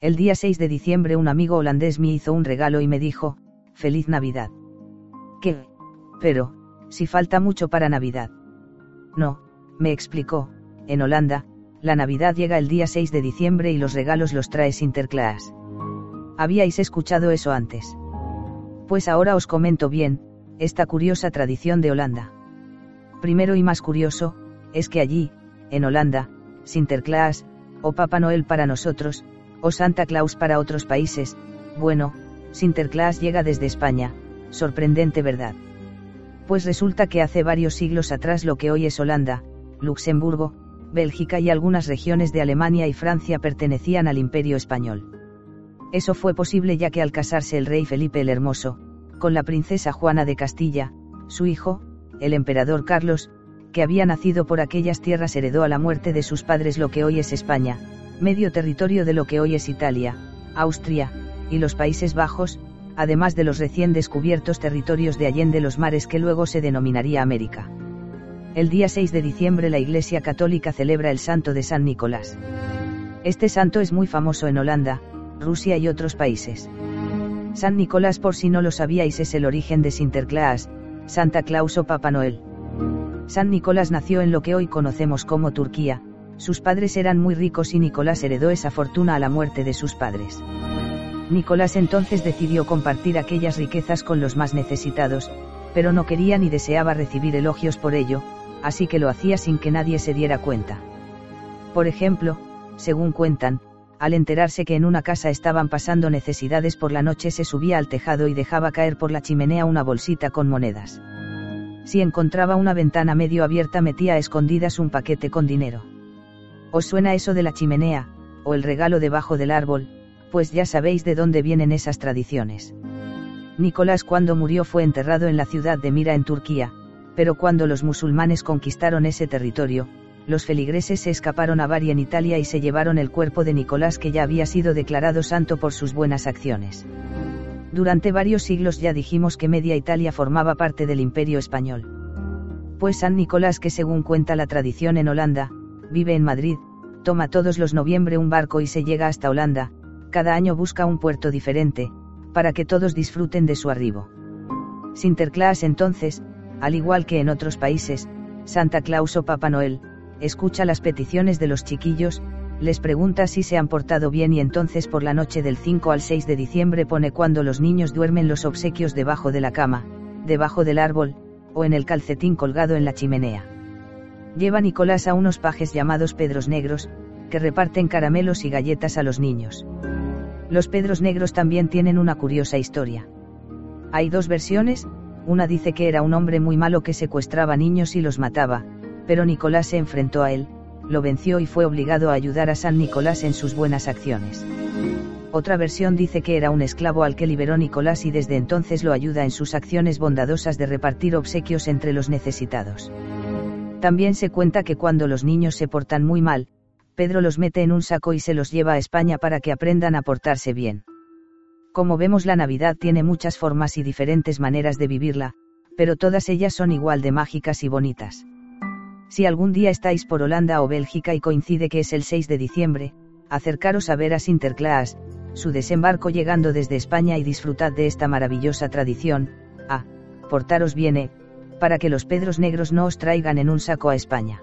El día 6 de diciembre un amigo holandés me hizo un regalo y me dijo, Feliz Navidad. ¿Qué? Pero, si falta mucho para Navidad. No, me explicó, en Holanda, la Navidad llega el día 6 de diciembre y los regalos los trae Sinterklaas. ¿Habíais escuchado eso antes? Pues ahora os comento bien, esta curiosa tradición de Holanda. Primero y más curioso, es que allí, en Holanda, Sinterklaas, o Papá Noel para nosotros, o Santa Claus para otros países, bueno, Sinterklaas llega desde España, sorprendente verdad. Pues resulta que hace varios siglos atrás lo que hoy es Holanda, Luxemburgo, Bélgica y algunas regiones de Alemania y Francia pertenecían al Imperio Español. Eso fue posible ya que al casarse el rey Felipe el Hermoso, con la princesa Juana de Castilla, su hijo, el emperador Carlos, que había nacido por aquellas tierras heredó a la muerte de sus padres lo que hoy es España, medio territorio de lo que hoy es Italia, Austria, y los Países Bajos, además de los recién descubiertos territorios de Allende los mares que luego se denominaría América. El día 6 de diciembre la Iglesia Católica celebra el Santo de San Nicolás. Este santo es muy famoso en Holanda, Rusia y otros países. San Nicolás por si no lo sabíais es el origen de Sinterklaas, Santa Claus o Papá Noel. San Nicolás nació en lo que hoy conocemos como Turquía, sus padres eran muy ricos y Nicolás heredó esa fortuna a la muerte de sus padres. Nicolás entonces decidió compartir aquellas riquezas con los más necesitados, pero no quería ni deseaba recibir elogios por ello, así que lo hacía sin que nadie se diera cuenta. Por ejemplo, según cuentan, al enterarse que en una casa estaban pasando necesidades por la noche se subía al tejado y dejaba caer por la chimenea una bolsita con monedas. Si encontraba una ventana medio abierta metía a escondidas un paquete con dinero. ¿Os suena eso de la chimenea, o el regalo debajo del árbol? Pues ya sabéis de dónde vienen esas tradiciones. Nicolás cuando murió fue enterrado en la ciudad de Mira en Turquía, pero cuando los musulmanes conquistaron ese territorio, los feligreses se escaparon a Bari en Italia y se llevaron el cuerpo de Nicolás que ya había sido declarado santo por sus buenas acciones. Durante varios siglos ya dijimos que media Italia formaba parte del imperio español. Pues San Nicolás que según cuenta la tradición en Holanda, vive en Madrid, toma todos los noviembre un barco y se llega hasta Holanda, cada año busca un puerto diferente, para que todos disfruten de su arribo. Sinterklaas entonces, al igual que en otros países, Santa Claus o Papá Noel, escucha las peticiones de los chiquillos, les pregunta si se han portado bien y entonces por la noche del 5 al 6 de diciembre pone cuando los niños duermen los obsequios debajo de la cama, debajo del árbol, o en el calcetín colgado en la chimenea. Lleva Nicolás a unos pajes llamados Pedros Negros, que reparten caramelos y galletas a los niños. Los Pedros Negros también tienen una curiosa historia. Hay dos versiones, una dice que era un hombre muy malo que secuestraba niños y los mataba, pero Nicolás se enfrentó a él, lo venció y fue obligado a ayudar a San Nicolás en sus buenas acciones. Otra versión dice que era un esclavo al que liberó Nicolás y desde entonces lo ayuda en sus acciones bondadosas de repartir obsequios entre los necesitados. También se cuenta que cuando los niños se portan muy mal, Pedro los mete en un saco y se los lleva a España para que aprendan a portarse bien. Como vemos la Navidad tiene muchas formas y diferentes maneras de vivirla, pero todas ellas son igual de mágicas y bonitas. Si algún día estáis por Holanda o Bélgica y coincide que es el 6 de diciembre, acercaros a ver a Sinterklaas, su desembarco llegando desde España y disfrutad de esta maravillosa tradición, a, portaros bien, eh, para que los pedros negros no os traigan en un saco a España.